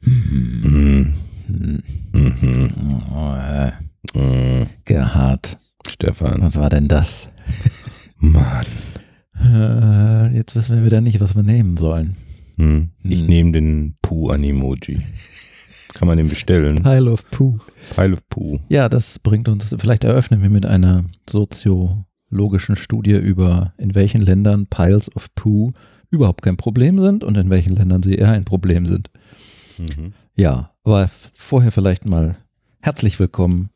Mhm. Hm. Mhm. Oh, äh, Mhm. Gerhard, Stefan. was war denn das? Mann. Äh, jetzt wissen wir wieder nicht, was wir nehmen sollen. Hm. Ich Hm. nehme den Poo-Animoji. Kann man den bestellen? Pile of Poo. Pile of Poo. Ja, das bringt uns, vielleicht eröffnen wir mit einer soziologischen Studie über, in welchen Ländern Piles of Poo überhaupt kein Problem sind und in welchen Ländern sie eher ein Problem sind. Mhm. Ja, aber vorher vielleicht mal herzlich willkommen,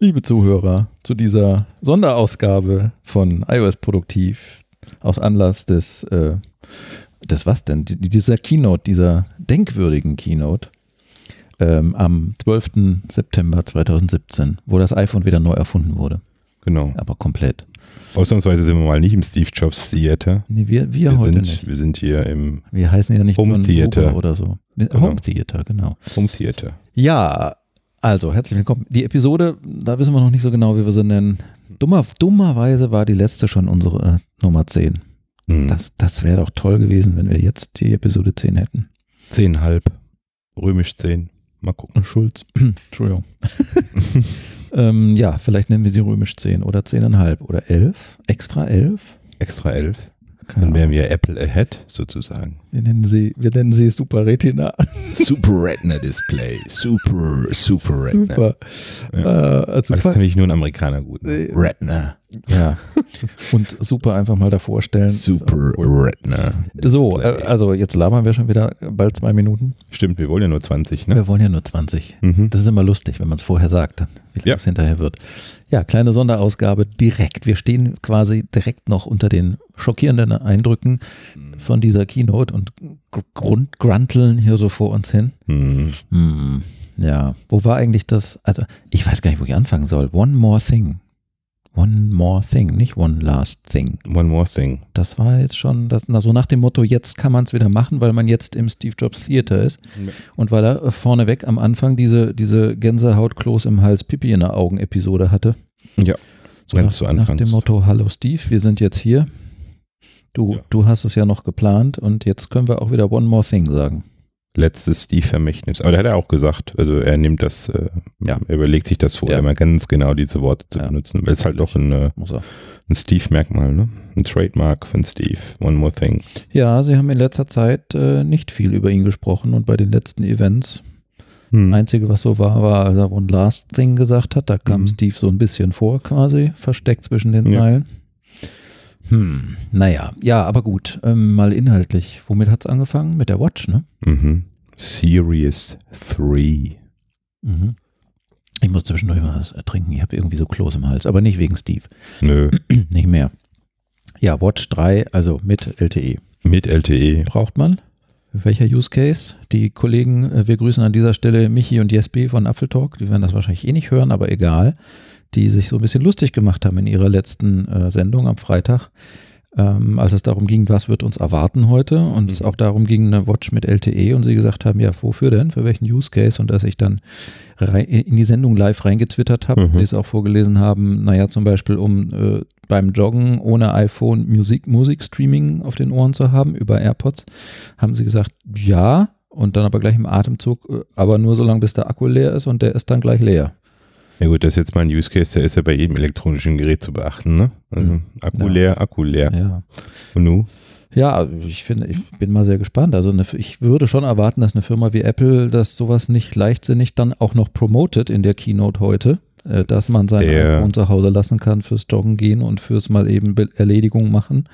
liebe Zuhörer, zu dieser Sonderausgabe von iOS Produktiv aus Anlass des, äh, des was denn? Die- Dieser Keynote, dieser denkwürdigen Keynote ähm, am 12. September 2017, wo das iPhone wieder neu erfunden wurde, Genau. aber komplett. Ausnahmsweise sind wir mal nicht im Steve Jobs Theater. Nee, wir, wir, Wir heute sind, nicht. wir sind hier im Wir heißen ja nicht Home Theater. Oder so. Genau. Home Theater, genau. Home Theater. Ja, also herzlich willkommen. Die Episode, da wissen wir noch nicht so genau, wie wir sie nennen. Dummer, dummerweise war die letzte schon unsere äh, Nummer 10. Hm. Das, das wäre doch toll gewesen, wenn wir jetzt die Episode 10 hätten. Zehnhalb. Römisch 10. Mal gucken. Schulz. Entschuldigung. ähm, ja, vielleicht nennen wir sie römisch 10 oder 10,5 oder 11. Extra 11? Extra 11. Keine Dann wären Ahnung. wir Apple Ahead sozusagen. wir, nennen sie, wir nennen sie Super Retina. Super Retina Display. Super, super Retina. Super. Ja. Äh, also Das kann ich nur ein Amerikaner gut. Nee. Retina. Ja. Und super einfach mal davor stellen. Super Retina. So, äh, also jetzt labern wir schon wieder bald zwei Minuten. Stimmt, wir wollen ja nur 20, ne? Wir wollen ja nur 20. Mhm. Das ist immer lustig, wenn man es vorher sagt, dann, wie lange Ja. es hinterher wird. Ja, kleine Sonderausgabe direkt. Wir stehen quasi direkt noch unter den schockierenden Eindrücken von dieser Keynote und gr- grund grunteln hier so vor uns hin. Hm. Hm, ja, wo war eigentlich das? Also, ich weiß gar nicht, wo ich anfangen soll. One more thing. One more thing, nicht one last thing. One more thing. Das war jetzt schon, das, na, so nach dem Motto, jetzt kann man es wieder machen, weil man jetzt im Steve Jobs Theater ist. Und weil er äh, vorneweg am Anfang diese, diese Gänsehaut-Kloß im Hals, Pipi in der Augen-Episode hatte. Ja, So Ganz nach, zu nach Anfangs. dem Motto, hallo Steve, wir sind jetzt hier. Du, Ja. du hast es ja noch geplant und jetzt können wir auch wieder One More Thing sagen. Letztes Steve-Vermächtnis. Aber da hat er auch gesagt, also er nimmt das, äh, Ja. er überlegt sich das vorher Ja. mal ganz genau diese Worte zu Ja. benutzen, weil es halt doch ein, äh, ein Steve-Merkmal, ne? Ein Trademark von Steve. One more thing. Ja, sie haben in letzter Zeit äh, nicht viel über ihn gesprochen und bei den letzten Events Hm. Einzige, was so war, war, als er One Last Thing gesagt hat. Da kam Mhm. Steve so ein bisschen vor, quasi, versteckt zwischen den Ja. Hm, naja, ja, aber gut, ähm, mal inhaltlich. Womit hat es angefangen? Mit der Watch, ne? Mhm. Series 3. Mhm. Ich muss zwischendurch mal was trinken. Ich habe irgendwie so Kloß im Hals, aber nicht wegen Steve. Nö, nicht mehr. Ja, Watch 3, also mit LTE. mit LTE. Braucht man? Welcher Use Case? Die Kollegen, äh, wir grüßen an dieser Stelle Michi und Jespi von Apfeltalk, die werden das wahrscheinlich eh nicht hören, aber egal, die sich so ein bisschen lustig gemacht haben in ihrer letzten äh, Sendung am Freitag, ähm, als es darum ging, was wird uns erwarten heute und es auch darum ging, eine Watch mit LTE und sie gesagt haben, ja, wofür denn? Für welchen Use Case? Und dass ich dann rein, in die Sendung live reingetwittert habe, Mhm. sie es auch vorgelesen haben, naja, zum Beispiel um äh, beim Joggen ohne iPhone Musik, Musikstreaming auf den Ohren zu haben über AirPods, haben sie gesagt, ja, und dann aber gleich im Atemzug, äh, aber nur so lange, bis der Akku leer ist und der ist dann gleich leer. Ja gut, das ist jetzt mal ein Use Case, der ist ja bei jedem elektronischen Gerät zu beachten, ne? Also Mhm. Akku Ja. leer, Akku leer. Ja. Und nu? Ja, ich finde, ich bin mal sehr gespannt. Also eine, ich würde schon erwarten, dass eine Firma wie Apple das sowas nicht leichtsinnig dann auch noch promotet in der Keynote heute, äh, dass man sein iPhone zu Hause lassen kann fürs Joggen gehen und fürs mal eben Be Erledigung machen.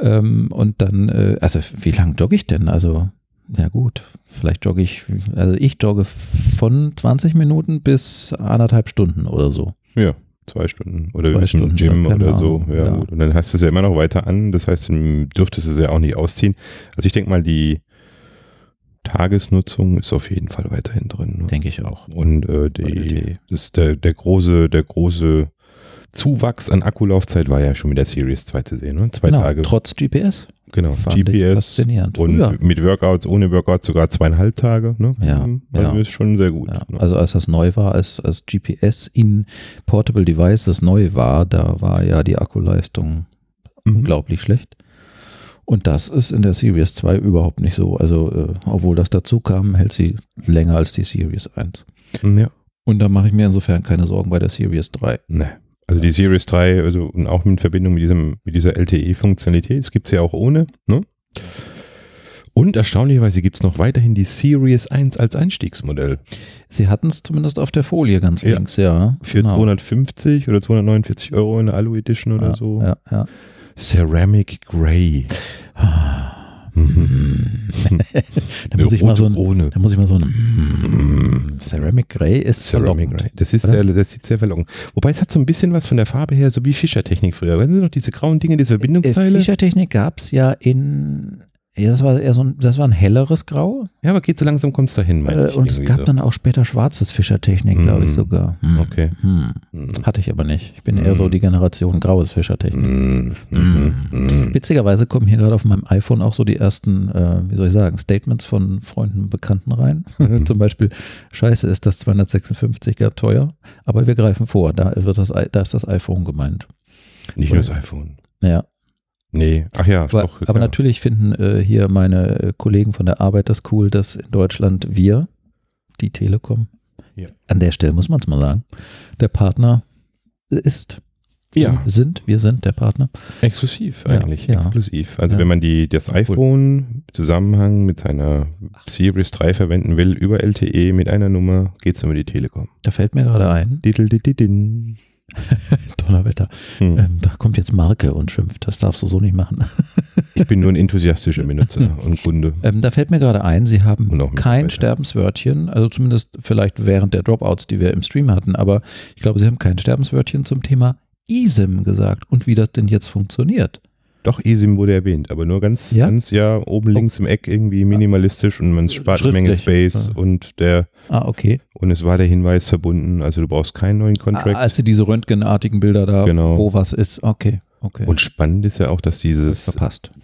Ähm, und dann, äh, also wie lange jogge ich denn? Also, ja gut, vielleicht jogge ich, also ich jogge von 20 Minuten bis anderthalb Stunden oder so. Ja, zwei Stunden. Oder Zwei Stunden, Gym oder so. Ja, ja. Gut. Und dann hast du es ja immer noch weiter an. Das heißt, dann dürftest du es ja auch nicht ausziehen. Also ich denke mal, die Tagesnutzung ist auf jeden Fall weiterhin drin. Ne? Denke ich auch. Und äh, die, LTE. das ist der, der große, der große Zuwachs an Akkulaufzeit war ja schon mit der Series 2 zu sehen. Ne? Zwei Genau, Tage. trotz GPS. Genau, Fand GPS faszinierend. und Früher. mit Workouts, ohne Workouts sogar zweieinhalb Tage. Ne? Ja, Mhm, Also ja. ist schon sehr gut. Ja, ne? also als das neu war, als, als GPS in Portable Devices neu war, da war ja die Akkuleistung Mhm. unglaublich schlecht. Und das ist in der Series 2 überhaupt nicht so. Also, äh, obwohl das dazu kam, hält sie länger als die Series 1. Ja. Und da mache ich mir insofern keine Sorgen bei der Series 3. Ne. Also die Series 3, also und auch in Verbindung mit, diesem, mit dieser LTE-Funktionalität, das gibt es ja auch ohne. Ne? Und erstaunlicherweise gibt es noch weiterhin die Series 1 als Einstiegsmodell. Sie hatten es zumindest auf der Folie ganz Ja. links, ja. Für 250 oder 249 Euro in der Alu Edition oder ja, so. Ja, ja. Ceramic Grey. Mhm. Da muss ich mal so ein, ohne. da muss ich mal so ein mm, Ceramic Grey ist Ceramic. Grey. Das, ist sehr, das sieht sehr verlockend. Wobei es hat so ein bisschen was von der Farbe her, so wie Fischertechnik früher. Weißt du noch, diese grauen Dinge, diese Äh, Verbindungsteile? Fischertechnik gab es ja in, ja, das war eher so ein, das war ein helleres Grau. ja, aber geht so langsam, kommst du dahin, meine Äh, ich. und es gab so. dann auch später schwarzes Fischertechnik, glaube ich sogar. Hm. okay. Hm. Mhm. Hatte ich aber nicht. Ich bin eher so Mm. die Generation graues Fischertechnik. Mhm. Mhm. Mhm. Witzigerweise kommen hier gerade auf meinem iPhone auch so die ersten, äh, wie soll ich sagen, Statements von Freunden und Bekannten rein. Zum Beispiel, scheiße ist das 256er teuer, aber wir greifen vor, da, wird das, da ist das iPhone gemeint. Nicht nur das iPhone. Ja, Nee, ach ja, aber, doch, aber ja. natürlich finden äh, hier meine äh, Kollegen von der Arbeit das cool, dass in Deutschland wir, die Telekom, Ja. an der Stelle muss man es mal sagen, der Partner ist. Ja. Sind, wir sind der Partner. Exklusiv eigentlich, ja. exklusiv. Also wenn man die, das cool. iPhone im Zusammenhang mit seiner Series 3 verwenden will, über LTE mit einer Nummer, geht es über die Telekom. Da fällt mir gerade ein, Diddle-diddidin. Donnerwetter, Hm. ähm, da kommt jetzt Marke und schimpft, das darfst du so nicht machen. Ich bin nur ein enthusiastischer Benutzer und Kunde. Ähm, da fällt mir gerade ein, Sie haben kein. Sterbenswörtchen, also zumindest vielleicht während der Dropouts, die wir im Stream hatten, aber ich glaube, Sie haben kein Sterbenswörtchen zum Thema eSIM gesagt und wie das denn jetzt funktioniert. Doch, eSIM wurde erwähnt, aber nur ganz, Ja? ganz, ja, oben links im Eck irgendwie minimalistisch und man spart eine Menge. Space Ja. und der, Ah, okay. und es war der Hinweis verbunden, also du brauchst keinen neuen Ah, Contract. als Sie diese röntgenartigen Bilder da, Genau. wo was ist, okay, okay. und spannend ist ja auch, dass dieses.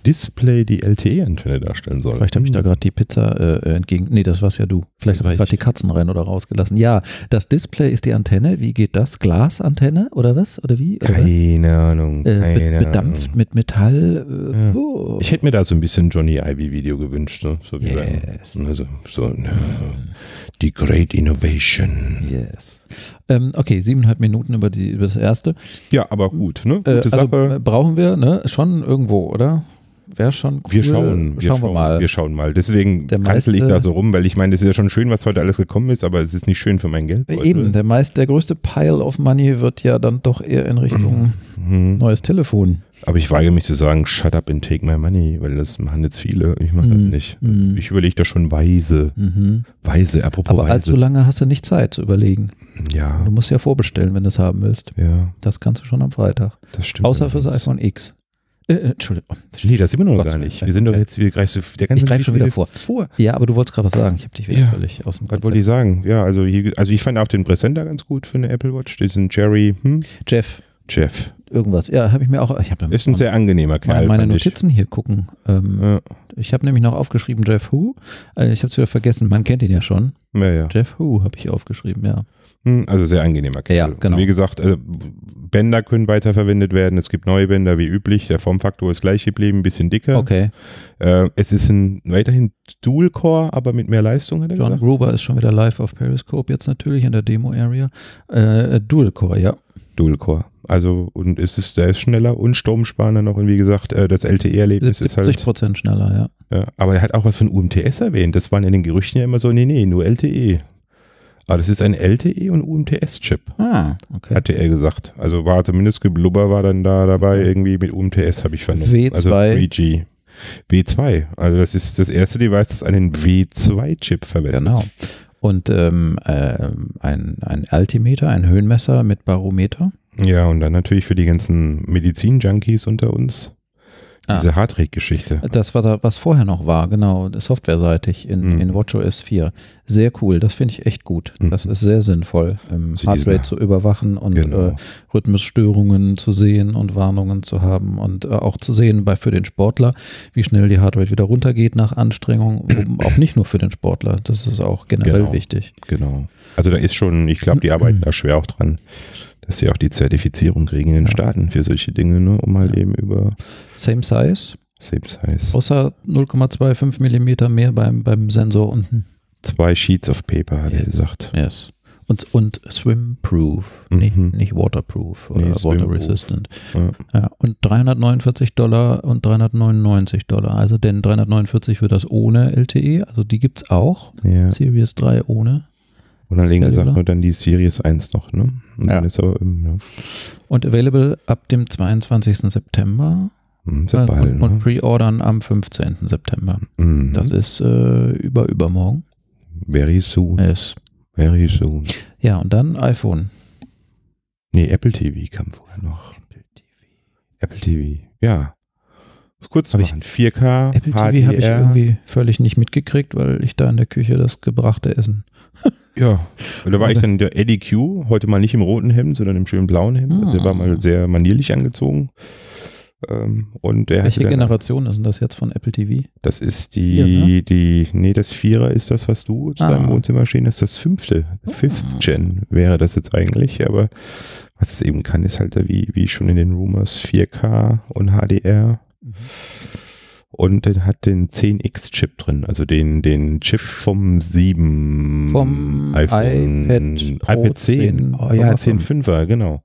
Display die LTE-Antenne darstellen soll. Vielleicht habe ich da gerade die Pizza äh, entgegen. Nee, das war's ja du. Vielleicht habe ich gerade die Katzen rein oder rausgelassen. Ja, das Display ist die Antenne. Wie geht das? Glasantenne oder was? Oder wie? Oder? Keine Ahnung, Äh, keine be bedampft Ahnung. mit Metall. Äh, Ja. oh. Ich hätte mir da so ein bisschen Johnny Ivy-Video gewünscht, ne? so wie Yes. beim, also so ne, die Great Innovation. Yes. Ähm, okay, siebeneinhalb Minuten über, die, über das erste. Ja, aber gut, ne? Äh, Gute also Sache. äh, brauchen wir ne? schon irgendwo, oder? Wäre schon cool. Wir schauen, wir schauen schauen, wir mal. Wir schauen mal. Deswegen kanzel ich da so rum, weil ich meine, es ist ja schon schön, was heute alles gekommen ist, aber es ist nicht schön für mein Geld. Eben, der meist, der größte Pile of Money wird ja dann doch eher in Richtung Mhm. neues Telefon. Aber ich weigere mich zu sagen, shut up and take my money, weil das machen jetzt viele. Ich mache das Mhm. nicht. Mhm. Ich überlege da schon weise. Mhm. Weise, apropos Aber allzu weise. lange hast du nicht Zeit zu überlegen. Ja, Du musst ja vorbestellen, wenn du es haben willst. ja, Das kannst du schon am Freitag. das stimmt. Außer fürs iPhone X. Äh, äh, Entschuldigung. Nee, das sind wir noch Gott gar nicht. Dank. Wir sind doch Okay. jetzt, wir greifst du, der ganze Ich greife schon wieder vor. vor. Ja, aber du wolltest gerade was sagen. Ich habe dich wieder Ja. völlig aus dem Was wollte ich sagen? Ja, also, hier, also ich fand auch den Präsenter ganz gut für eine Apple Watch. Diesen Jerry, hm? Jeff, Jeff. irgendwas. Ja, habe ich mir auch. Ich habe Ist ein sehr angenehmer Kerl. meine, meine fand ich. Notizen hier gucken. Ähm, Ja, Ich habe nämlich noch aufgeschrieben Jeff Who. Äh, ich habe es wieder vergessen. Man kennt ihn ja schon. ja, ja. Jeff Who habe ich aufgeschrieben. Ja. Hm, Also sehr angenehmer Kerl. Ja, genau. Wie gesagt, äh, Bänder können weiterverwendet werden. Es gibt neue Bänder wie üblich. Der Formfaktor ist gleich geblieben, ein bisschen dicker. Okay. Äh, es ist ein weiterhin Dual-Core, aber mit mehr Leistung, hat er John gesagt. Gruber ist schon wieder live auf Periscope jetzt natürlich in der Demo-Area. Äh, Dual Core, ja. Dual-Core. Also, und es ist, der ist schneller und stromsparender noch. Und wie gesagt, äh, das LTE-Erlebnis ist 70 halt. Prozent schneller, ja. Ja, aber er hat auch was von UMTS erwähnt. Das waren in den Gerüchten ja immer so, nee, nee, nur LTE. Aber das ist ein LTE und UMTS-Chip, Ah, okay. hatte er gesagt. Also war zumindest Geblubber war dann da dabei, irgendwie mit UMTS habe ich vernommen. W2. Also 3G. W2. Also das ist das erste Device, das einen W2-Chip verwendet. Genau. Und ähm, ähm, ein, ein Altimeter, ein Höhenmesser mit Barometer. Ja, und dann natürlich für die ganzen Medizin-Junkies unter uns Ah. diese Heartrate-Geschichte. Das, was, er- was vorher noch war, genau, softwareseitig in, Mhm. in WatchOS 4. Sehr cool, das finde ich echt gut. Das Mhm. ist sehr sinnvoll, ähm, Heartrate zu überwachen und Genau. äh, Rhythmusstörungen zu sehen und Warnungen zu haben und äh, auch zu sehen bei, für den Sportler, wie schnell die Heartrate wieder runtergeht nach Anstrengung. Auch nicht nur für den Sportler, das ist auch generell Genau. wichtig. Genau. Also da ist schon, ich glaube, die arbeiten da schwer auch dran, dass sie auch die Zertifizierung kriegen in den Ja. Staaten für solche Dinge, ne, um halt eben über Same Size, Same size. Außer 0,25 Millimeter mehr beim, beim Sensor unten. Zwei Sheets of Paper, hat er Yes. gesagt. Yes. Und, und swim-proof, Mhm. nicht, nicht waterproof oder Nee, water resistant. Ja. Ja, und 349 Dollar und 399 Dollar. Also denn 349 für das ohne LTE, also die gibt es auch. ja. Series 3 ohne. Und dann gesagt nur dann die Series 1 noch, ne? Und Ja. dann ist aber, ähm, ja. Und available ab dem 22. September. Hm, ja bald, und, und ne? pre-ordern am 15. September. Mhm. Das ist äh, über übermorgen. Very soon. Yes. Very soon. Ja, und dann iPhone. Nee, Apple TV kam vorher noch. Apple TV. Ja. Kurz Hab ich- machen. 4K, Apple TV HDR. habe ich irgendwie völlig nicht mitgekriegt, weil ich da in der Küche das gebrachte Essen. Ja, da war ich dann der Eddie Q, heute mal nicht im roten Hemd, sondern im schönen blauen Hemd. Also der war Ah. mal sehr manierlich angezogen. Ähm, und der Welche Generation ist denn das jetzt von Apple TV? Das ist die, Vier, ne? die, nee, das Vierer ist das, was du zu Ah. deinem Wohnzimmer stehen hast. Das fünfte, Fifth Ah. Gen wäre das jetzt eigentlich, aber was es eben kann, ist halt wie, wie schon in den Rumors 4K und HDR. Und den hat den 10X-Chip drin, also den, den Chip vom 7 Vom iPhone, iPad Pro iPad 10. Oh ja, 10,5. 10.5er, genau.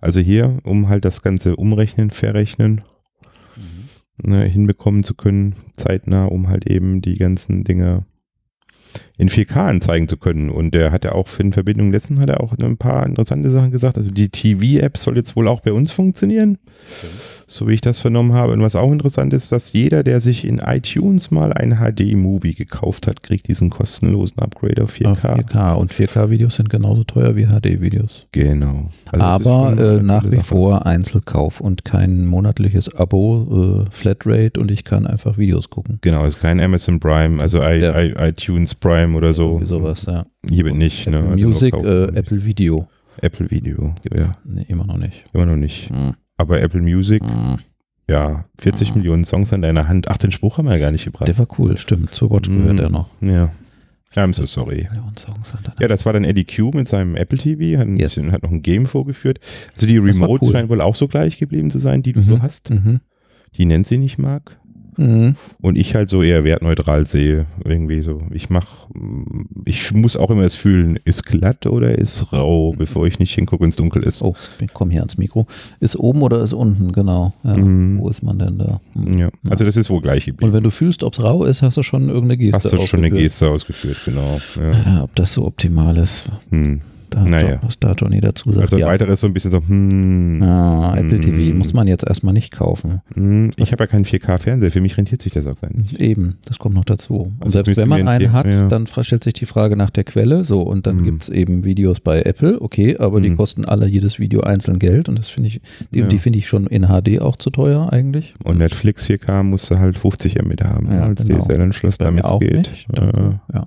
Also hier, um halt das Ganze umrechnen, verrechnen, ne, hinbekommen zu können, zeitnah, um halt eben die ganzen Dinge in 4K anzeigen zu können. Und der hat ja auch für in Verbindung dessen hat er auch ein paar interessante Sachen gesagt. Also die TV-App soll jetzt wohl auch bei uns funktionieren, so wie ich das vernommen habe. Und was auch interessant ist, dass jeder, der sich in iTunes mal ein HD-Movie gekauft hat, kriegt diesen kostenlosen Upgrade auf 4K. Auf 4K. Und 4K-Videos sind genauso teuer wie HD-Videos. Genau. Also Aber äh, nach wie Sache. vor Einzelkauf und kein monatliches Abo, äh, Flatrate und ich kann einfach Videos gucken. Genau, ist kein Amazon Prime, also I, Ja. I, iTunes Prime oder so. Irgendwie sowas, ja. Hier wird nicht. Ne? Apple Also nur Music, äh. Apple Video. Apple Video. Ja, Nee, immer noch nicht. immer noch nicht. Hm. Aber Apple Music, Hm. ja, 40 Mhm. Millionen Songs an deiner Hand. Ach, den Spruch haben wir ja gar nicht gebracht. Der war cool, stimmt. Zur Watch Mhm. gehört er noch. Ja. Ja, I'm so sorry. Ja, das war dann Eddie Q mit seinem Apple TV, hat, ein Yes. bisschen, hat noch ein Game vorgeführt. Also die Remote cool. scheint wohl auch so gleich geblieben zu sein, die du Mhm. so hast, Mhm. die Nancy nicht mag. Mhm. Und ich halt so eher wertneutral sehe. Irgendwie so. Ich mach, ich muss auch immer das fühlen, ist glatt oder ist rau, bevor ich nicht hingucke, wenn es dunkel ist. Oh, ich komme hier ans Mikro. Ist oben oder ist unten? Genau. Ja. Mhm. Wo ist man denn da? Hm. Ja, also das ist wohl gleich Und geblieben. wenn du fühlst, ob es rau ist, hast du schon irgendeine Geste. Hast du schon eine. Geste ausgeführt, genau. Ja. Ja, ob das so optimal ist, Hm. Da Naja. Was da Johnny dazu sagt. Also ja. weiteres so ein bisschen so, hm, Ah, Apple TV Mhm. muss man jetzt erstmal nicht kaufen. hm. ich habe ja keinen 4K-Fernseher, für mich rentiert sich das auch gar nicht. Eben, das kommt noch dazu. Und Also selbst müsste wenn man einen empfehlen, hat, ja. dann stellt sich die Frage nach der Quelle. So, und dann Mhm. gibt es eben Videos bei Apple, okay, aber die kosten alle jedes Video einzeln Geld und das finde ich, die, Ja. die finde ich schon in HD auch zu teuer eigentlich. Und Netflix 4K musste halt 50 Mbit haben, als genau. DSL-Anschluss, damit es geht. nicht. Äh, ja.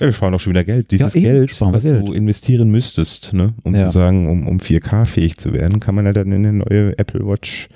Ja, wir sparen auch schon wieder Geld. Dieses eben, Geld, was Geld. du investieren müsstest, ne, um Ja. zu sagen, um, um 4K-fähig zu werden, kann man ja dann in eine neue Apple Watch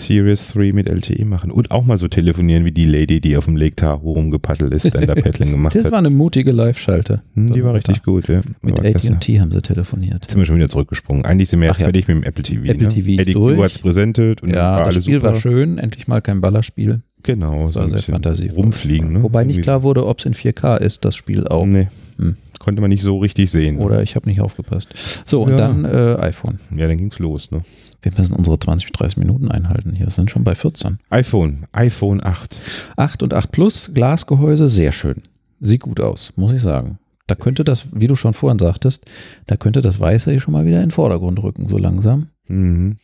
Series 3 mit LTE machen. Und auch mal so telefonieren wie die Lady, die auf dem Lake Tahoe rumgepaddelt ist, Stand-Up-Paddling gemacht Das hat. war eine mutige Live-Schalte. Hm, die war richtig gut, ja. Mit. AT&T haben sie telefoniert. Jetzt sind wir schon wieder zurückgesprungen. Eigentlich sind wir jetzt ja. fertig mit dem Apple TV. Apple ne? TV ist Eddie durch. Hat es präsentiert und Ja, war das alles Spiel super. war schön, endlich mal kein Ballerspiel. Genau, Das so war ein sehr fantasievoll. rumfliegen. Ne? Wobei nicht Irgendwie klar wurde, ob es in 4K ist, das Spiel so. auch. Nee, Hm. Konnte man nicht so richtig sehen. Oder ich habe nicht aufgepasst. So, und Ja. dann äh, iPhone. Ja, dann ging's los. Ne? Wir müssen unsere 20, 30 Minuten einhalten hier. Es sind schon bei 14. iPhone, iPhone 8. 8 und 8 Plus, Glasgehäuse, sehr schön. Sieht gut aus, muss ich sagen. Da könnte das, wie du schon vorhin sagtest, da könnte das Weiße hier schon mal wieder in den Vordergrund rücken, so langsam. Mhm.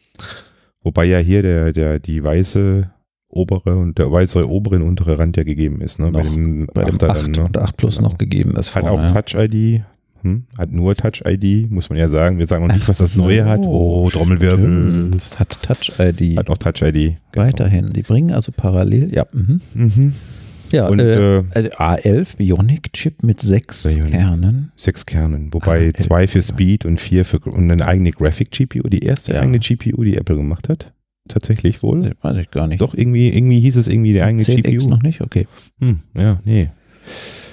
Wobei ja hier der, der, die weiße obere und der weiße obere und untere Rand ja gegeben ist. Ne? Noch dem Bei dem 8er 8 und 8 Plus Genau. noch gegeben ist. Hat vorne, auch ja. Touch-ID. Hm? Hat nur Touch-ID, muss man ja sagen. Wir sagen noch nicht, was das so, Neue hat. Oh, Trommelwirbel. Es hat Touch-ID. Hat auch Touch-ID. Genau. Weiterhin. Die bringen also parallel, ja. Mhm. Mhm. Ja, Und äh, äh, äh, A11 Bionic-Chip mit sechs Bionic. Kernen. sechs Kernen, wobei Ah, zwei für. Speed und vier für und eine eigene Graphic-GPU. Die erste Ja. eigene GPU, die Apple gemacht hat. Tatsächlich wohl. Weiß ich gar nicht. Doch, irgendwie, irgendwie hieß es irgendwie die eigene 10X GPU. noch nicht? Okay. Hm, ja, nee.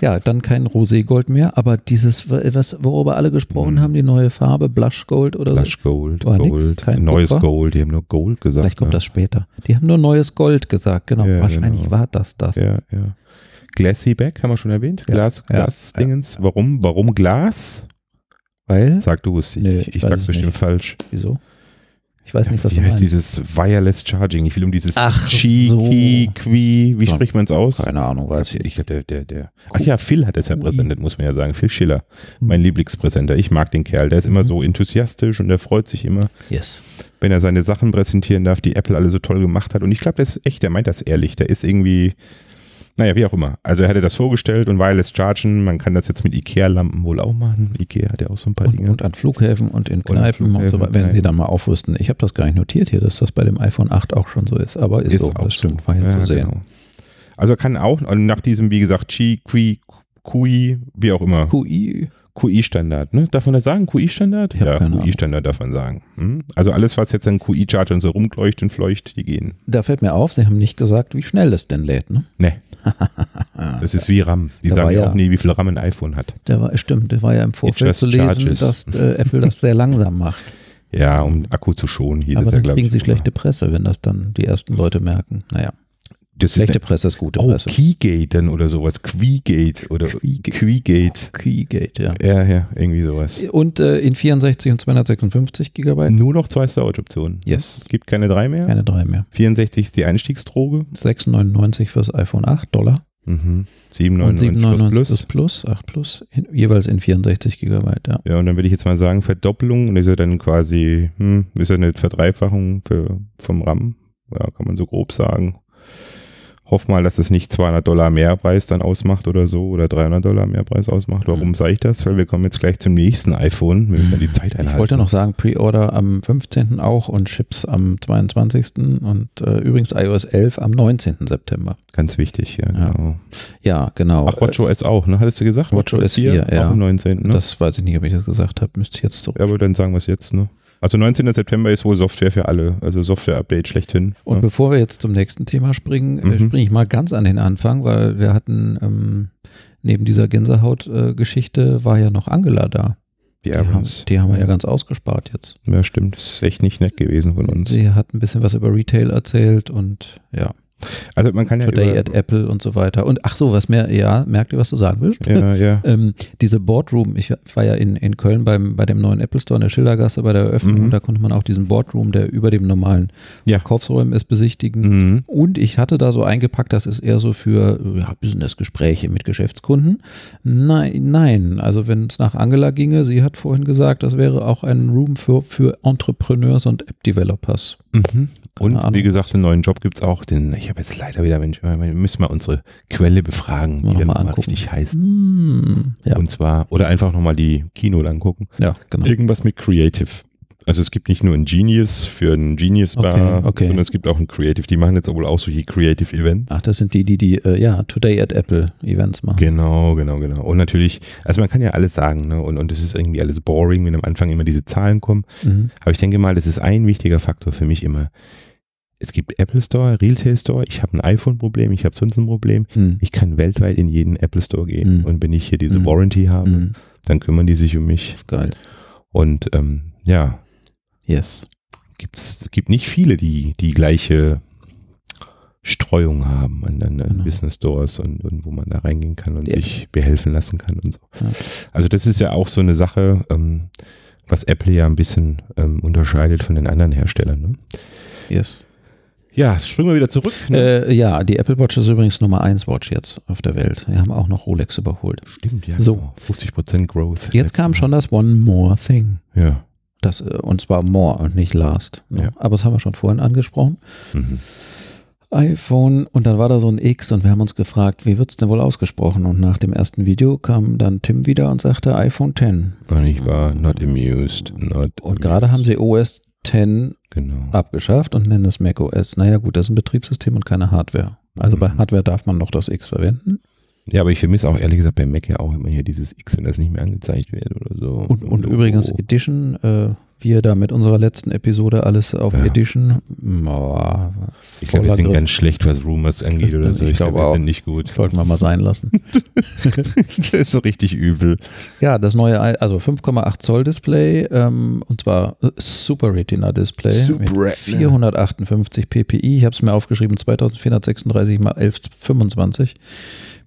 Ja, dann kein Roségold mehr, aber dieses, was, worüber alle gesprochen Mhm. haben, die neue Farbe, Blush Gold oder Blush Gold, War nix, Gold, kein neues Kupfer? Gold, die haben nur Gold gesagt. Vielleicht kommt ne? das später. Die haben nur neues Gold gesagt, genau. Ja, Wahrscheinlich genau. war das das. Ja, ja. Glassy Back haben wir schon erwähnt. Ja, Glas, ja, Glas-Dingens. Warum? Warum Glas? Weil, Sag du es. Ich, Nee, ich, ich sag's es bestimmt nicht. falsch. wieso? Ich weiß nicht, was Wie heißt meinst. dieses Wireless Charging? Ich will um dieses Ach Chi, so. Ki, Qui, wie spricht man es aus? Keine Ahnung, weiß ich Ich der, der, der. Ach ja, Phil hat es ja präsentiert, muss man ja sagen. Phil Schiller, Hm. mein Lieblingspräsenter. Ich mag den Kerl. Der ist immer Mhm. so enthusiastisch und der freut sich immer, Yes. wenn er seine Sachen präsentieren darf, die Apple alle so toll gemacht hat. Und ich glaube, der ist echt, der meint das ehrlich. Der ist irgendwie, naja, wie auch immer. Also er hatte das vorgestellt und Wireless Chargen, man kann das jetzt mit Ikea-Lampen wohl auch machen. Ikea hat ja auch so ein paar Und, Dinge. und an Flughäfen und in Und Kneipen und, so Flughäfen, weiter, wenn sie dann mal aufrüsten. Ich habe das gar nicht notiert hier, dass das bei dem iPhone 8 auch schon so ist, aber ist, so, das stimmt, war ja, zu sehen. genau. Also kann auch und nach diesem, wie gesagt, Chi, Qui, Kui, wie auch immer, QI, QI-Standard, ne? Darf man das sagen? QI-Standard? Ja. QI-Standard darf man sagen. Hm? Also alles, was jetzt an QI-Chart und so rumleuchtet und fleucht, die gehen. da fällt mir auf, sie haben nicht gesagt, wie schnell es denn lädt, ne? Ne. Das ist wie RAM. Die Da sagen ja ja- auch nie, wie viel RAM ein iPhone hat. Der war, stimmt, der war ja im Vorfeld zu lesen, charges. dass äh, Apple das sehr langsam macht. Ja, um Akku zu schonen, hieß aber ja, dann glaube kriegen sie schlechte Presse, wenn das dann die ersten Leute merken. Naja, Das schlechte Presse ist gute oh, Presse. Keygate dann oder sowas. Quigate oder Quigate. Quigate. Keygate, ja. Ja, ja, irgendwie sowas. Und äh, in 64 und 256 Gigabyte? Nur noch zwei Storage-Optionen. Yes. Es gibt keine drei mehr. Keine drei mehr. 64 ist die Einstiegsdroge. 6,99 fürs iPhone 8 Dollar. Mhm. Und 7,99 7,99 plus. das Plus, 8 Plus, in, jeweils in 64 Gigabyte, ja. Ja, und dann würde ich jetzt mal sagen, Verdopplung, und ist ja dann quasi, hm, ist ja eine Verdreifachung für, vom RAM. Ja, kann man so grob sagen. Hoff mal, dass es nicht 200 Dollar Mehrpreis dann ausmacht oder so oder 300 Dollar Mehrpreis ausmacht. Warum Mhm. sage ich das? Weil wir kommen jetzt gleich zum nächsten iPhone. Wir müssen ja die Zeit einhalten. Ich wollte noch sagen, Pre-Order am 15. auch und Chips am 22. und äh, übrigens iOS 11 am 19. September. Ganz wichtig, ja, Ja. genau. Ja, genau. Ach, WatchOS auch, ne? Hattest du gesagt? WatchOS 4, ja. Auch am 19. Äh, Ne? Das weiß ich nicht, ob ich das gesagt habe. Müsste ich jetzt zurück. ja, aber dann sagen wir es jetzt, ne? Also 19. September ist wohl Software für alle, also Software-Update schlechthin. Und ne? bevor wir jetzt zum nächsten Thema springen, äh, Mhm. springe ich mal ganz an den Anfang, weil wir hatten ähm, neben dieser Gänsehaut-Geschichte war ja noch Angela da. Die Die haben, die haben wir ja ganz ausgespart jetzt. Ja, stimmt. Das ist echt nicht nett gewesen von uns. Sie hat ein bisschen was über Retail erzählt und ja, Also man kann ja Today über, at Apple und so weiter. Und ach so, was mehr, ja, merkt ihr, was du sagen willst? Ja, ja. Ähm, diese Boardroom, ich war ja in, in Köln beim, bei dem neuen Apple Store in der Schildergasse bei der Eröffnung Mhm. da konnte man auch diesen Boardroom, der über dem normalen Ja. Verkaufsräumen ist, besichtigen. Mhm. Und ich hatte da so eingepackt, das ist eher so für ja, Business-Gespräche mit Geschäftskunden. Nein, nein, also wenn es nach Angela ginge, sie hat vorhin gesagt, das wäre auch ein Room für, für Entrepreneurs und App-Developers. Mhm. Und wie gesagt, den neuen Job gibt es auch. Den, ich habe jetzt leider wieder, Mensch, wir müssen mal unsere Quelle befragen, Mal wie der noch mal angucken. richtig heißt. Hm, ja, Und zwar, oder einfach nochmal die Kino angucken. ja, genau. Irgendwas mit Creative. Also es gibt nicht nur ein Genius für einen Genius Bar, Okay, okay. sondern es gibt auch ein Creative. Die machen jetzt wohl auch solche Creative Events. Ach, das sind die, die die, äh, ja, Today at Apple Events machen. Genau, genau, genau. Und natürlich, also man kann ja alles sagen, ne? Und, und es ist irgendwie alles boring, wenn am Anfang immer diese Zahlen kommen. Mhm. Aber ich denke mal, das ist ein wichtiger Faktor für mich immer. Es gibt Apple Store, Retail Store, ich habe ein iPhone-Problem, ich habe sonst ein Problem. Mhm. Ich kann weltweit in jeden Apple Store gehen. Mhm. Und wenn ich hier diese Mhm. Warranty habe, Mhm. dann kümmern die sich um mich. Ist geil. Und ähm, ja, Yes. gibt's, gibt nicht viele, die die gleiche Streuung haben an, an, Genau. Business Stores und, und wo man da reingehen kann und Ja. sich behelfen lassen kann und so. Ja. Also das ist ja auch so eine Sache, ähm, was Apple ja ein bisschen ähm, unterscheidet von den anderen Herstellern. Ne? Yes. Ja, springen wir wieder zurück. Ne? Äh, ja, die Apple Watch ist übrigens Nummer 1 Watch jetzt auf der Welt. Wir haben auch noch Rolex überholt. Stimmt, ja. so. Genau. 50% Growth. Jetzt kam schon das One More Thing. Ja. Das, äh, und zwar More und nicht Last. Ne? Ja. Aber das haben wir schon vorhin angesprochen. Mhm. iPhone und dann war da so ein X und wir haben uns gefragt, wie wird es denn wohl ausgesprochen? Und nach dem ersten Video kam dann Tim wieder und sagte iPhone 10. Und ich war not amused. Not Und gerade haben sie OS 10 Genau. abgeschafft und nennen es macOS. Naja gut, das ist ein Betriebssystem und keine Hardware. Also bei Mhm. Hardware darf man noch das X verwenden. Ja, aber ich vermisse auch ehrlich gesagt bei Mac ja auch immer hier dieses X, wenn das nicht mehr angezeigt wird oder so. Und, und Oh. übrigens Edition äh, wir da mit unserer letzten Episode alles auf Ja. Edition. Oh, Ich glaube, wir sind Griff. ganz schlecht, was Rumors angeht oder so. Ich Ich glaube, wir sind nicht gut. Sollten wir mal sein lassen. das ist so richtig übel. Ja, das neue, also 5,8 Zoll Display ähm, und zwar äh, Super Retina Display Super mit Retina. 458 ppi. Ich habe es mir aufgeschrieben, 2436 mal 1125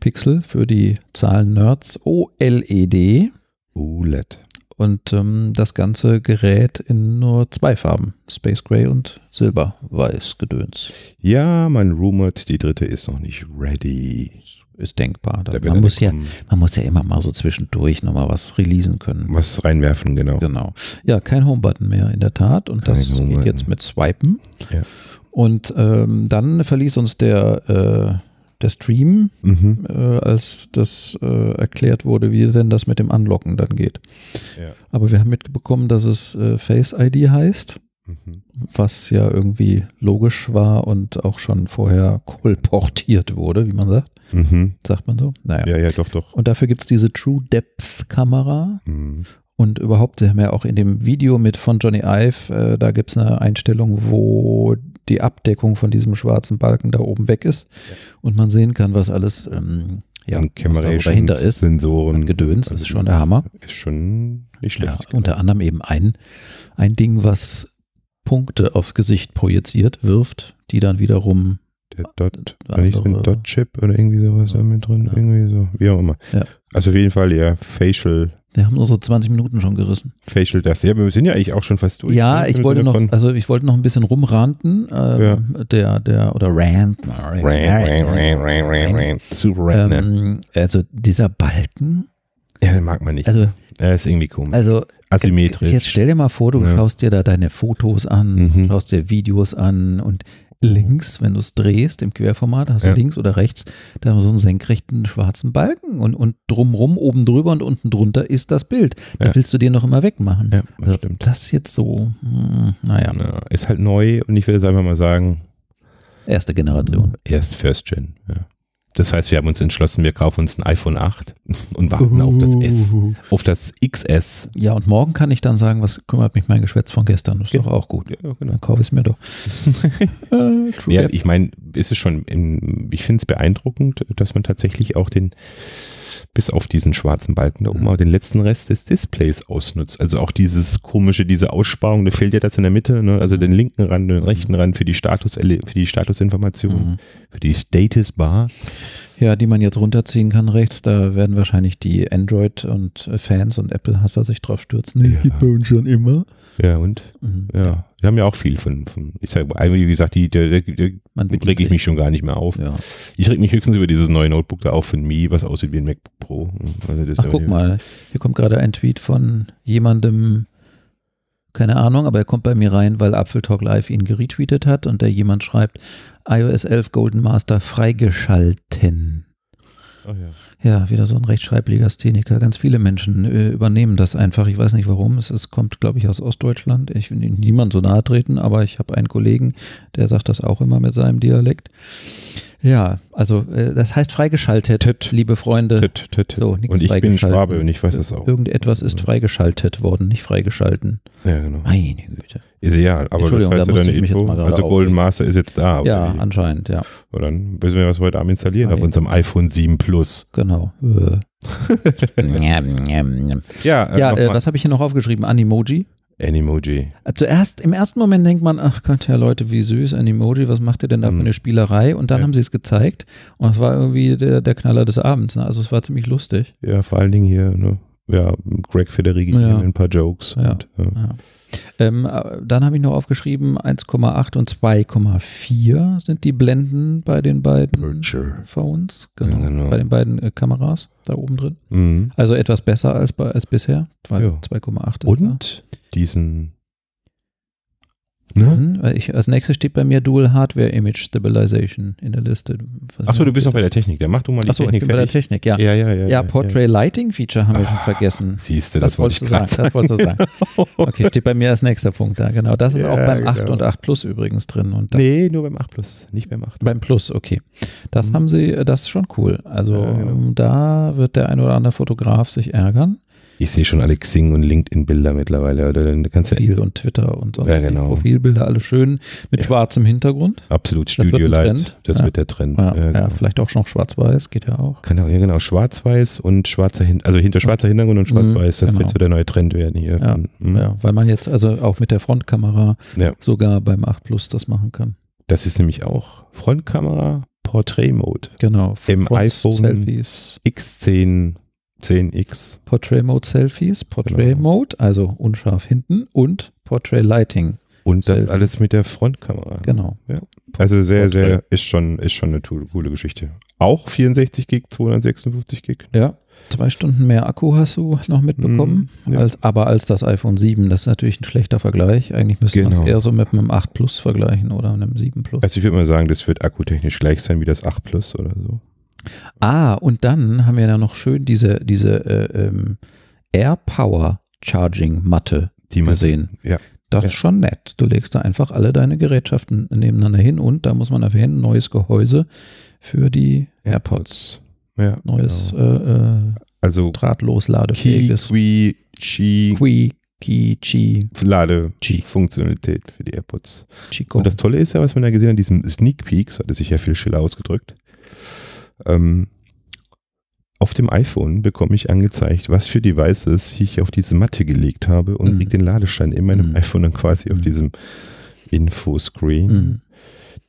Pixel für die Zahlen-Nerds. OLED OLED. Und ähm, das ganze Gerät in nur zwei Farben, Space Gray und Silberweiß Gedöns. Ja, man rumort, die dritte ist noch nicht ready. Ist denkbar. Da man, muss ja, man muss ja immer mal so zwischendurch nochmal was releasen können. Was reinwerfen, genau. Genau. Ja, kein Home-Button mehr in der Tat. Und Kein das geht Home-Button. jetzt mit Swipen. Ja. Und ähm, dann verließ uns der, äh, der Stream, Mhm. äh, als das äh, erklärt wurde, wie denn das mit dem Unlocken dann geht. Ja. Aber wir haben mitbekommen, dass es äh, Face ID heißt, Mhm. was ja irgendwie logisch war und auch schon vorher kolportiert wurde, wie man sagt. Mhm. Sagt man so? Naja. Ja, ja, doch, doch. Und dafür gibt es diese True Depth Kamera, Mhm. und überhaupt, sie haben ja auch in dem Video mit von Johnny Ive, äh, da gibt es eine Einstellung, wo die Abdeckung von diesem schwarzen Balken da oben weg ist und man sehen kann, was alles ähm, ja, was dahinter ist. Sensoren. Und Gedöns, das ist schon der Hammer. Ist schon nicht Ja, schlecht. unter anderem eben ein, ein Ding, was Punkte aufs Gesicht projiziert, wirft, die dann wiederum Der Dot, andere- nicht so ein Dot-Chip oder irgendwie sowas da mit drin, Ja. irgendwie so, wie auch immer. Ja. Also auf jeden Fall eher Facial, wir haben unsere 20 Minuten schon gerissen. Facial Death. Ja, wir sind ja eigentlich auch schon fast durch. Ja, ne, ich wollte noch, also ich wollte noch ein bisschen rumranten, ähm, der, der, oder rant, Ran, ran, ran, ran, ran, ran. Super ran, ne? ähm, also dieser Balken, Ja, den mag man nicht. also, Er ist irgendwie komisch. also Asymmetrisch. jetzt stell dir mal vor, du Ja. schaust dir da deine Fotos an, Mhm. schaust dir Videos an und links, wenn du es drehst im Querformat, hast du Ja. links oder rechts da haben wir so einen senkrechten schwarzen Balken und, und drumrum, oben drüber und unten drunter ist das Bild. Da Ja. willst du den noch immer wegmachen. ja, das Also stimmt. das jetzt so, hm, naja, Ja, ist halt neu und ich würde jetzt einfach mal sagen, erste Generation. erst First Gen. Ja. Das heißt, wir haben uns entschlossen, wir kaufen uns ein iPhone 8 und warten auf das S, auf das XS. Ja, und morgen kann ich dann sagen, was kümmert mich mein Geschwätz von gestern? Das ist Ge- doch auch gut. Ja, genau. Dann kaufe ich es mir doch. äh, True Ja, ich meine, ist es schon, im, ich finde es beeindruckend, dass man tatsächlich auch den, bis auf diesen schwarzen Balken da oben, Mhm. auch den letzten Rest des Displays ausnutzt. Also auch dieses komische, diese Aussparung, da fehlt ja das in der Mitte, ne? also den linken Rand, den rechten Rand für die Status, für die Statusinformation, Mhm. für die Status Bar. Ja, die man jetzt runterziehen kann rechts. Da werden wahrscheinlich die Android- und Fans und Apple-Hasser sich drauf stürzen. Nee, Ja. geht bei uns schon immer. Ja, und? Mhm. Ja, wir haben ja auch viel von, von ich sage, wie gesagt, die, der, der, Man reg ich mich schon gar nicht mehr auf. Ja. Ich reg mich höchstens über dieses neue Notebook da auf von Mi, was aussieht wie ein MacBook Pro. Also Ach, guck mal. Hier kommt gerade ein Tweet von jemandem, keine Ahnung, aber er kommt bei mir rein, weil Apfeltalk Live ihn geretweetet hat und der jemand schreibt, iOS 11 Golden Master freigeschalten. Oh, ja. Ja, wieder so ein Rechtschreiblegastheniker. Ganz viele Menschen äh, übernehmen das einfach. Ich weiß nicht warum. Es, es kommt, glaube ich, aus Ostdeutschland. Ich will niemand so nahe treten, aber ich habe einen Kollegen, der sagt das auch immer mit seinem Dialekt. Ja, also äh, das heißt freigeschaltet, Tet. liebe Freunde. Tet, tet. So, und ich bin. Schwabe und ich weiß es auch. Irgendetwas ist freigeschaltet worden, nicht freigeschalten. Ja, genau. Meine Güte. Ist ja, aber das heißt da ja jetzt Info. Also Golden. Master ist jetzt da. Ja, wie? anscheinend, ja, Und dann wissen wir, was wir heute Abend installieren auf Nein. unserem iPhone 7 Plus. genau. Äh. Ja, äh, ja, äh, was habe ich hier noch aufgeschrieben? Animoji. Animoji. Zuerst, im ersten Moment denkt man, ach Gott, ja Leute, wie süß, ein Emoji, was macht ihr denn da für Mhm. eine Spielerei? Und dann Ja. haben sie es gezeigt und es war irgendwie der, der Knaller des Abends. Ne? Also es war ziemlich lustig. Ja, vor allen Dingen hier, ne? Ja, Greg Federighi Ja. ein paar Jokes. Ja. Und, ja. Ähm, äh, dann habe ich noch aufgeschrieben, 1,8 und 2,4 sind die Blenden bei den beiden Aperture. Phones, genau, Ja, genau. bei den beiden äh, Kameras da oben drin. Mhm. Also etwas besser als, als bisher, weil Ja. 2,8 ist Und diesen. Ne? Mhm, weil Ich, als nächstes steht bei mir Dual Hardware Image Stabilization in der Liste. Achso, du bist noch bei der Technik. Dann mach du mal die Achso, ich Technik bin bei der fertig. Technik, ja. Ja, ja, ja. Ja, Portrait Lighting Feature haben wir schon vergessen. Siehst du, Das, das, wollte ich wolltest du sagen. gerade Das wolltest du sagen. Okay, steht bei mir als nächster Punkt da. Genau, das ist Ja, auch beim 8 genau. und 8 Plus übrigens drin. Und Nee, nur beim 8 Plus, nicht beim 8. beim Plus, okay. Das Mhm. haben sie, das ist schon cool. Also Ja, genau. ähm, da wird der ein oder andere Fotograf sich ärgern. Ich sehe schon alle Xing und LinkedIn-Bilder mittlerweile. Oder dann kannst Profil und Twitter und so. Ja, genau. Profilbilder alle schön mit Ja. schwarzem Hintergrund. absolut Das wird Studio Light. Trend. Das Ja. wird der Trend. Ja, ja, genau. vielleicht auch schon schwarz-weiß, geht ja auch. Kann auch, ja genau, schwarz-weiß und schwarzer Hin also hinter schwarzer Hintergrund und schwarz-weiß, das genau. wird so der neue Trend werden hier. Ja, Mhm. Ja, weil man jetzt also auch mit der Frontkamera Ja. sogar beim 8 Plus das machen kann. Das ist nämlich auch Frontkamera, Portrait Mode, Genau. Im iPhone- Selfies, X10, 10X. Portrait Mode Selfies, Portrait Genau. Mode, also unscharf hinten und Portrait Lighting. Und das Selfie. alles mit der Frontkamera. Genau. Also sehr, Portrait. sehr, ist schon, ist schon eine coole Geschichte. Auch 64 Gig, 256 Gig. Ja. Zwei Stunden mehr Akku hast du noch mitbekommen, Mhm, ja. als, aber als das iPhone 7. Das ist natürlich ein schlechter Vergleich. Eigentlich müsste man es Genau. eher so mit einem 8 Plus vergleichen oder einem 7 Plus. Also ich würde mal sagen, das wird akkutechnisch gleich sein wie das 8 Plus oder so. Ah, und dann haben wir da noch schön diese, diese äh, ähm, Air Power Charging Matte Die man gesehen. Ja. Das Ja. ist schon nett. Du legst da einfach alle deine Gerätschaften nebeneinander hin und da muss man erwähnen, neues Gehäuse für die AirPods. Ja, Neues genau. äh, äh, Also drahtlos ladefähiges Qui, Qi, Qi, Qi, Qi, Qi. Ladefunktionalität für die AirPods. Chico. Und das Tolle ist ja, was man da gesehen hat, diesem Sneak Peek, so hatte sich ja viel schiller ausgedrückt. Ähm, auf dem iPhone bekomme ich angezeigt, was für Devices ich auf diese Matte gelegt habe und Mhm. kriege den Ladestand in meinem Mhm. iPhone dann quasi auf Mhm. diesem Infoscreen. Mhm.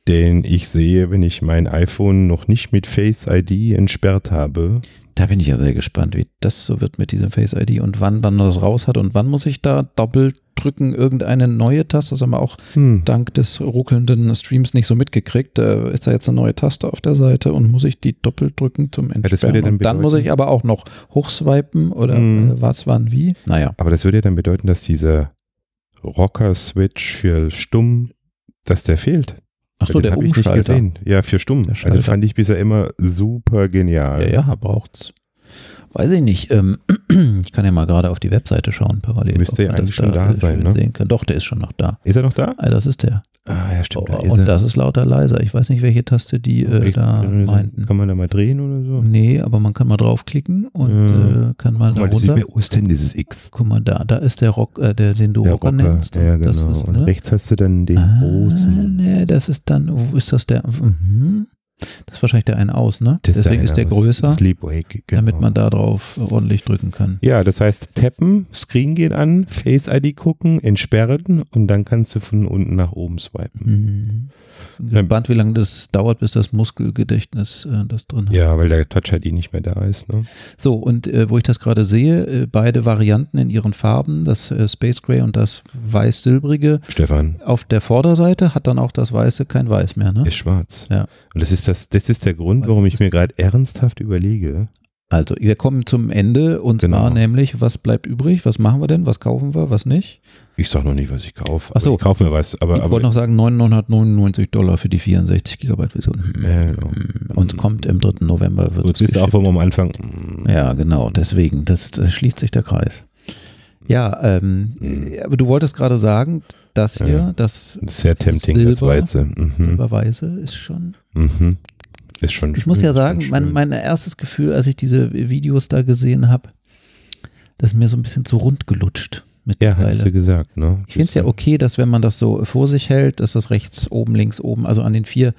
Den ich sehe, wenn ich mein iPhone noch nicht mit Face ID entsperrt habe. Da bin ich ja sehr gespannt, wie das so wird mit diesem Face ID und wann man das raus hat und wann muss ich da doppelt drücken, irgendeine neue Taste. Das haben wir auch Hm. dank des ruckelnden Streams nicht so mitgekriegt. Da ist da jetzt eine neue Taste auf der Seite und muss ich die doppelt drücken zum Entsperren. dann und dann muss ich aber auch noch hochswipen oder Mhm. äh, was, wann, wie. Naja. Aber das würde ja dann bedeuten, dass dieser Rocker-Switch für stumm, dass der fehlt. Ach so, Den der habe ich nicht Umschalter. gesehen. Ja, für stumm. Also Schalter. fand ich bisher immer super genial. Ja, ja, braucht's. Weiß ich nicht. Ähm, ich kann ja mal gerade auf die Webseite schauen parallel. Müsste ja eigentlich schon da äh, sein, ne? Sehen kann. Doch, der ist schon noch da. Ist er noch da? Ah, das ist der. Ah, ja, stimmt. da Oh, und er. das ist lauter leiser. Ich weiß nicht, welche Taste die äh, da meinten. Kann man da mal drehen oder so? Nee, aber man kann mal draufklicken und Ja. äh, kann mal Guck da mal, das sieht runter. mir, wo ist denn dieses X? Guck mal da, da ist der Rock, äh, der, den du Der Rocker, Rocker. nennst. Ja, Und genau. ist, Und ne? rechts hast du dann den ah, großen. Nee, das ist dann, wo ist das der? Mhm. Das ist wahrscheinlich der ein aus, ne? Das Deswegen ist der größer, Sleepwake, genau. damit man da drauf ordentlich drücken kann. Ja, das heißt, tappen, Screen geht an, Face ID gucken, entsperren und dann kannst du von unten nach oben swipen. Mhm. Bin gespannt, wie lange das dauert, bis das Muskelgedächtnis äh, das drin hat. Ja, weil der Touch ID nicht mehr da ist. Ne? So, und äh, wo ich das gerade sehe, äh, beide Varianten in ihren Farben, das äh, Space Gray und das weiß-silbrige, Stefan, auf der Vorderseite hat dann auch das Weiße kein Weiß mehr, ne? ist schwarz. Ja. Und das ist das, das ist der Grund, warum ich mir gerade ernsthaft überlege. Also, wir kommen zum Ende und Genau. zwar nämlich, was bleibt übrig? Was machen wir denn? Was kaufen wir? Was nicht? Ich sag noch nicht, was ich kaufe. Ach so. Ich kaufe mir was. Aber, ich aber wollte noch sagen, 999 Dollar für die 64 Gigabyte Version. Ja, genau. Und kommt im 3. November. Wird jetzt wisst ihr auch, warum am Anfang. Ja, genau, deswegen, das, das schließt sich der Kreis. Ja, ähm, Mhm. aber du wolltest gerade sagen, das hier, Ja. das sehr tempting, Silber. Weiße. Mhm. Silberweiße ist schon. Mhm. Ist schon Ich muss schön, ja ist sagen, mein, mein erstes Gefühl, als ich diese Videos da gesehen habe, das ist mir so ein bisschen zu rund gelutscht Ja, hattest du gesagt, ne? ich finde es ja okay, dass wenn man das so vor sich hält, dass das rechts, oben, links, oben, also an den vier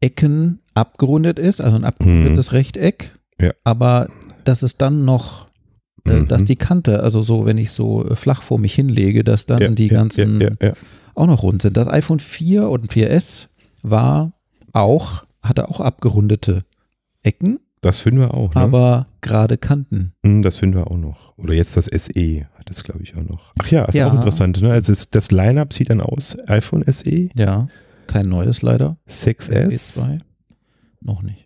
Ecken abgerundet ist, also ein abgerundetes Rechteck. Ja. Aber dass es dann noch, äh, Mhm. dass die Kante, also so, wenn ich so äh, flach vor mich hinlege, dass dann ja, die ja, ganzen Ja, auch noch rund sind. Das iPhone 4 und 4S war auch, hatte auch abgerundete Ecken, Das finden wir auch, ne? aber gerade Kanten. Hm, Das finden wir auch noch. Oder jetzt das SE hat es, glaube ich, auch noch. Ach ja, ist auch interessant. Ne? Also es, das Line-Up sieht dann aus, iPhone SE, Ja, kein neues leider. 6S, SE2 noch nicht.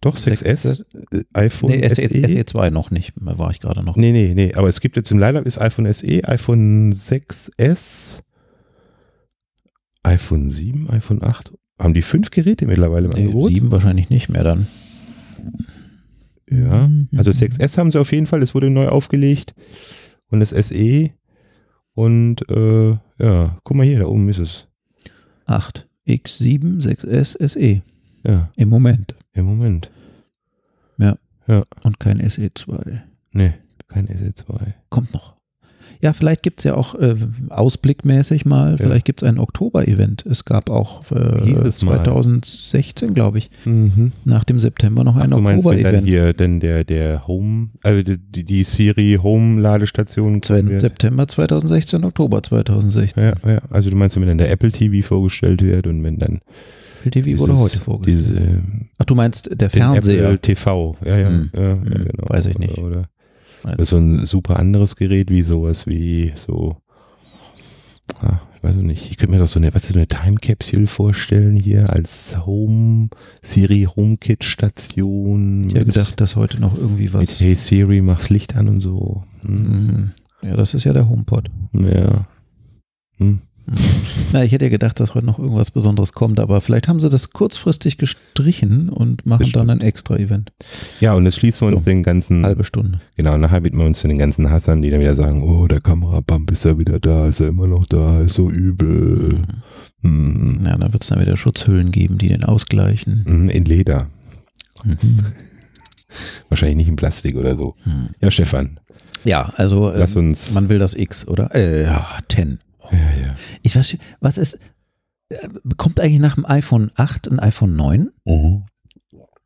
Doch 6S, äh, iPhone Nee, SE, SE. SE2 noch nicht, war ich gerade noch. Nee, nee, nee, aber es gibt jetzt im Line-Up ist iPhone SE, iPhone 6S, iPhone 7, iPhone 8. Haben die fünf Geräte mittlerweile im Nee, Angebot? 7 wahrscheinlich nicht mehr dann. Ja, Mhm. also 6S haben sie auf jeden Fall, es wurde neu aufgelegt. Und das SE. Und äh, ja, guck mal hier, da oben ist es. 8, X7, 6S, SE Ja, im Moment. Im Moment. Und kein SE2. Nee, kein SE2. Kommt noch. Ja, vielleicht gibt es ja auch äh, ausblickmäßig mal, vielleicht gibt es ein Oktober-Event. Es gab auch äh, Hieß es mal. 2016, glaube ich, Mhm. nach dem September noch ein Ach, du meinst, wenn dann Oktober-Event. hier denn der, der Home, äh, die, die Siri Home Ladestation kommen wird? September 2016, Oktober 2016. Ja, ja, also du meinst, wenn dann der Apple TV vorgestellt wird und wenn dann Apple TV wurde heute vorgestellt. diese, Ach, du meinst der Fernseher? Apple TV, ja, ja, Hm, ja, ja hm, genau. weiß ich nicht. Oder, oder so ein super anderes Gerät wie sowas wie so, ah, ich weiß auch nicht, ich könnte mir doch so eine, was ist eine Time Capsule vorstellen hier als Home, Siri HomeKit Station. Ich hätte mit- gedacht, dass heute noch irgendwie Mit was. Hey Siri, mach's Licht an und so. Hm. Mhm. Ja, das ist ja der HomePod. Ja. Hm. Na, ich hätte ja gedacht, dass heute noch irgendwas Besonderes kommt, aber vielleicht haben sie das kurzfristig gestrichen und machen dann ein Extra-Event. Ja, und das schließen wir uns So. den ganzen, Halbe Stunde. genau, nachher widmen wir uns den ganzen Hassern, die dann wieder sagen, oh, der Kamerabump ist ja wieder da, ist er immer noch da, ist so übel. Hm. Ja, da wird es dann wieder Schutzhüllen geben, die den ausgleichen. Hm, In Leder. Mhm. Wahrscheinlich nicht in Plastik oder so. Hm. Ja, Stefan, Ja, also lass uns. man will das X, oder? Äh, ja, 10. ja, ja. Ich weiß, was ist, äh, kommt eigentlich nach dem iPhone 8 ein iPhone 9?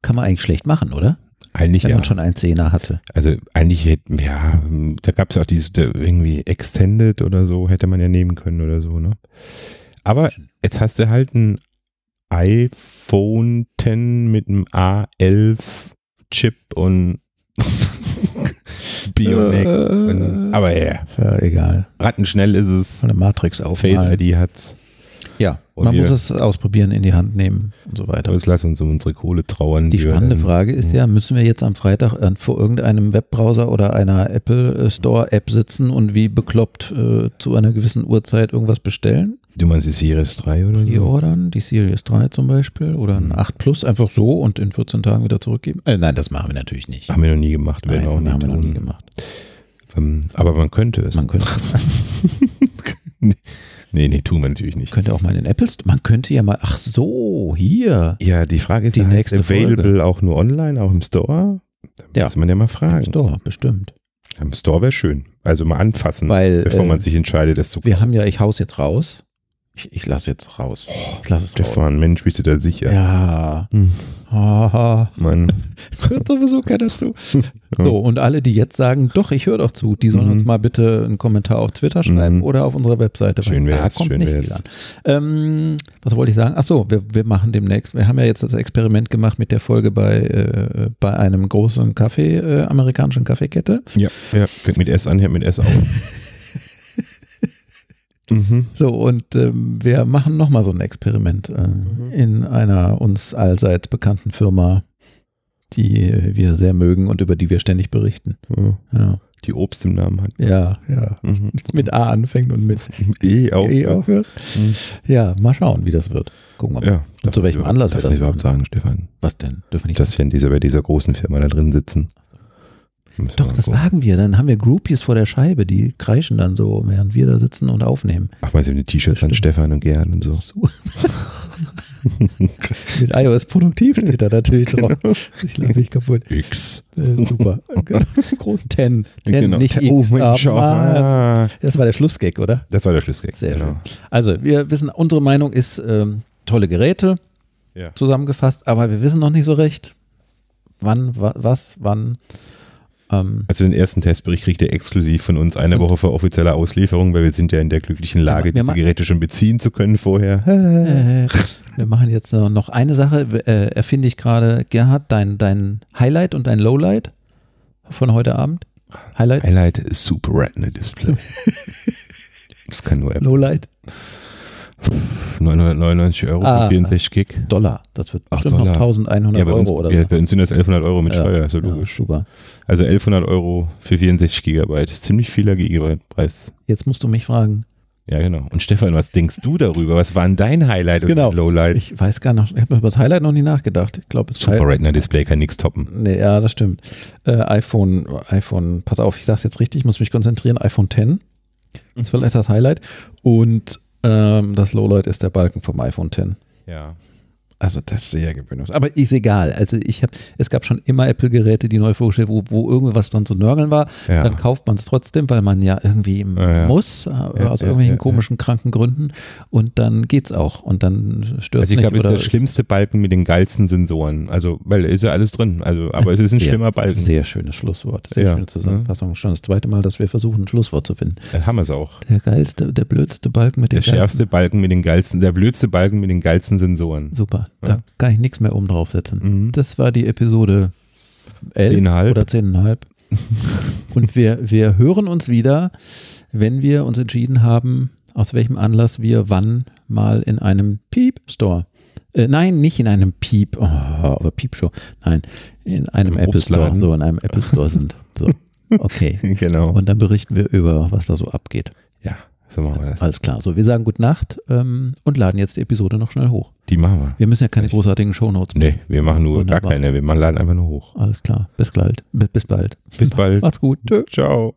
Kann man eigentlich schlecht machen, oder? Eigentlich Wenn ja. man schon ein Zehner hatte. Also eigentlich hätten, ja, da gab es auch dieses irgendwie Extended oder so, hätte man ja nehmen können oder so, ne? Aber jetzt hast du halt ein iPhone 10 mit einem A11 Chip und Bionic. und, Äh, aber ja, ja, egal. rattenschnell ist es. Eine Matrix Face aufmalen. ID hat's. Ja, Und man wir- muss es ausprobieren, in die Hand nehmen und so weiter. Aber jetzt lass uns um unsere Kohle trauern. Die spannende Frage ist ja, müssen wir jetzt am Freitag äh, vor irgendeinem Webbrowser oder einer Apple äh, Store App sitzen und wie bekloppt äh, zu einer gewissen Uhrzeit irgendwas bestellen? Du meinst die Series 3 oder Die so? ordern, die Series 3 zum Beispiel oder ein Mhm. 8 Plus einfach so und in 14 Tagen wieder zurückgeben? Äh, nein, das machen wir natürlich nicht. Haben wir noch nie gemacht, Nein, wir auch haben wir noch nie gemacht. Ähm, aber man könnte es. Man könnte, nee, nee, tun wir natürlich nicht. könnte auch mal in den Apple Store, man könnte ja mal, ach so, hier, Ja, die Frage ist, Die nächste available auch nur online, auch im Store? Da Ja. muss man ja mal im fragen. Store, bestimmt. Im Store wäre schön. Also mal anfassen, Weil bevor äh, man sich entscheidet, das zu wir haben ja, ich haus jetzt raus. Ich, ich lasse jetzt raus. Ich lasse es raus. Stefan, Mensch, bist du da sicher? Ja. Hm, Haha. Mann. Es hört sowieso keiner zu. So, und alle, die jetzt sagen, doch, ich höre doch zu, die sollen Mhm. uns mal bitte einen Kommentar auf Twitter schreiben Mhm. oder auf unserer Webseite. Schön da wär's, kommt schön nicht wär's. viel an. Ähm, was wollte ich sagen? Ach so, wir, wir machen demnächst, wir haben ja jetzt das Experiment gemacht mit der Folge bei, äh, bei einem großen Kaffee, äh, amerikanischen Kaffeekette. Ja, ja, fängt mit S an, hört mit S auf. mhm. So, und ähm, wir machen nochmal so ein Experiment äh, Mhm. in einer uns allseits bekannten Firma, die wir sehr mögen und über die wir ständig berichten. Ja, Ja, Die Obst im Namen hat. ja. ja. Mhm. Mit A anfängt und mit E auch. E aufhört. Mhm. Ja, mal schauen, wie das wird. Gucken wir mal. Ja. Und zu welchem Anlass wir das ich überhaupt sagen, Stefan? Was denn? Dürfen wir nicht? Dass wir in dieser, bei dieser großen Firma da drin sitzen. Müssen Doch, das gucken. sagen wir. Dann haben wir Groupies vor der Scheibe, die kreischen dann so, während wir da sitzen und aufnehmen. Ach, meinst du die T-Shirts an. Stefan und Gerd und so? So. Mit iOS produktiv steht da natürlich drauf. Ich lache mich kaputt. X. Äh, super. Großen 10. 10 Genau. nicht oh, X. Mensch, ah. Das war der Schlussgag, oder? Das war der Schlussgag. Sehr genau. schön. Also, wir wissen, unsere Meinung ist ähm, tolle Geräte Ja. zusammengefasst, aber wir wissen noch nicht so recht, wann, wa was, wann. Ähm, Also den ersten Testbericht kriegt ihr exklusiv von uns eine Woche vor offizieller Auslieferung, weil wir sind ja in der glücklichen Lage, ma- Geräte schon beziehen zu können vorher. äh, wir machen jetzt noch noch eine Sache, äh, erfinde ich gerade, Gerhard, dein, dein Highlight und dein Lowlight von heute Abend. Highlight, Highlight ist Super Retina Display. das kann nur Apple. Lowlight, 999 Euro Ah. für 64 Gig. Dollar. Das wird Ach, bestimmt Dollar. noch 1100 Ja, bei uns, Euro oder ja, so. bei uns sind das 1100 Euro mit Ja. Steuer, ist ja Ja, logisch. super. Also 1100 Euro für 64 Gigabyte. Ziemlich vieler Gigabyte-Preis. Jetzt musst du mich fragen. Ja, genau. Und Stefan, was denkst du darüber? Was war denn dein Highlight und Genau. Lowlight? Ich weiß gar nicht, ich habe über das Highlight noch nie nachgedacht. Ich glaube, Super Retina Display kann nichts toppen. Nee, ja, das stimmt. Äh, iPhone, iPhone, pass auf, ich sag's jetzt richtig, ich muss mich konzentrieren. iPhone 10 ist vielleicht das Highlight. Und ähm, das Lowlight ist der Balken vom iPhone 10. Ja. Also das ist sehr gewöhnungsbedürftig. Aber ist egal. Also ich habe, es gab schon immer Apple-Geräte, die neu vorgestellt, wo, wo irgendwas dran zu nörgeln war. Ja. Dann kauft man es trotzdem, weil man ja irgendwie Ja, muss, äh, aus ja, irgendwelchen ja, komischen, kranken Gründen. Und dann geht's auch. Und dann stört Also ich nicht. glaube, es ist der schlimmste Balken mit den geilsten Sensoren. Also, weil ist ja alles drin. Also, aber es ist ein sehr, schlimmer Balken. Sehr schönes Schlusswort. Sehr schöne Zusammenfassung. Schon das zweite Mal, dass wir versuchen, ein Schlusswort zu finden. Dann haben wir es auch. Der geilste, der blödste Balken mit Der den geilsten- schärfste Balken mit den geilsten, der blödste Balken mit den geilsten Sensoren. Super. Ja. Da kann ich nichts mehr oben draufsetzen. Mhm. Das war die Episode 11 Zehnhalb. oder 10,5. Und wir, wir hören uns wieder, wenn wir uns entschieden haben, aus welchem Anlass wir wann mal in einem Piep-Store, äh, nein, nicht in einem Piep, oh, aber Piep-Show, nein, in einem Im Apple Store, so in einem Apple Store sind. So, okay. genau. Und dann berichten wir über, was da so abgeht. ja, so machen wir das. Alles klar. So, wir sagen Gute Nacht ähm, und laden jetzt die Episode noch schnell hoch. Die machen wir. Wir müssen ja keine großartigen Shownotes machen. Nee, wir machen nur Wunderbar. gar keine. Wir machen laden einfach nur hoch. Alles klar. Bis bald. Bis bald. Bis bald. Macht's gut. Tschö. Ciao.